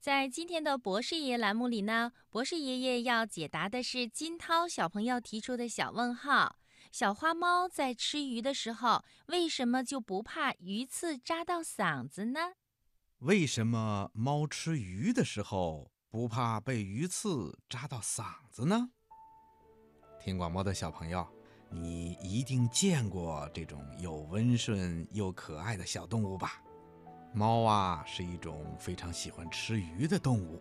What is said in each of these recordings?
在今天的博士爷爷栏目里呢，博士爷爷要解答的是金涛小朋友提出的小问号：小花猫在吃鱼的时候，为什么就不怕鱼刺扎到嗓子呢？为什么猫吃鱼的时候不怕被鱼刺扎到嗓子呢？听广播的小朋友，你一定见过这种又温顺又可爱的小动物吧？猫啊，是一种非常喜欢吃鱼的动物，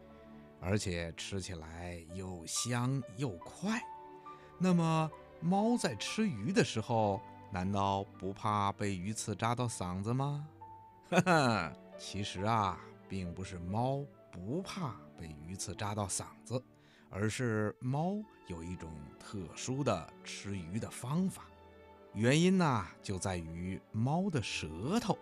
而且吃起来又香又快。那么，猫在吃鱼的时候，难道不怕被鱼刺扎到嗓子吗？哈哈，其实啊，并不是猫不怕被鱼刺扎到嗓子，而是猫有一种特殊的吃鱼的方法。原因呢，就在于猫的舌头。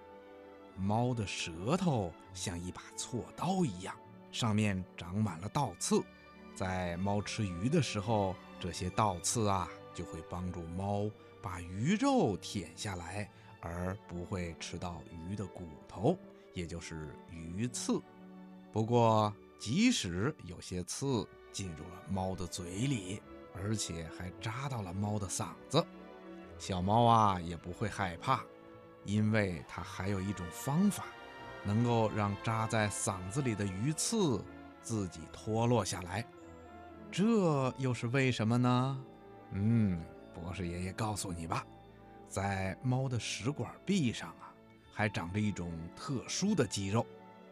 猫的舌头像一把锉刀一样，上面长满了倒刺。在猫吃鱼的时候，这些倒刺啊，就会帮助猫把鱼肉舔下来，而不会吃到鱼的骨头，也就是鱼刺。不过，即使有些刺进入了猫的嘴里，而且还扎到了猫的嗓子，小猫啊也不会害怕。因为它还有一种方法，能够让扎在嗓子里的鱼刺自己脱落下来，这又是为什么呢？嗯，博士爷爷告诉你吧，在猫的食管壁上啊，还长着一种特殊的肌肉，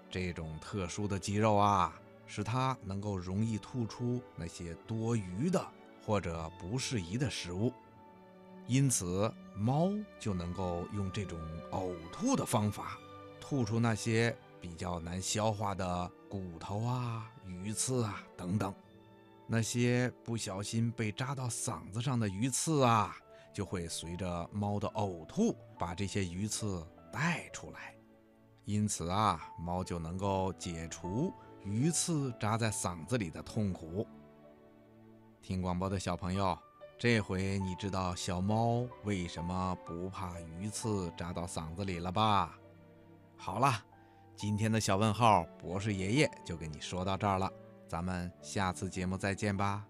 这种特殊的肌肉啊，使它能够容易吐出那些多余的或者不适宜的食物。因此，猫就能够用这种呕吐的方法，吐出那些比较难消化的骨头啊、鱼刺啊等等。那些不小心被扎到嗓子上的鱼刺啊，就会随着猫的呕吐把这些鱼刺带出来。因此啊，猫就能够解除鱼刺扎在嗓子里的痛苦。听广播的小朋友。这回你知道小猫为什么不怕鱼刺扎到嗓子里了吧？好了，今天的小问号博士爷爷就跟你说到这儿了，咱们下次节目再见吧。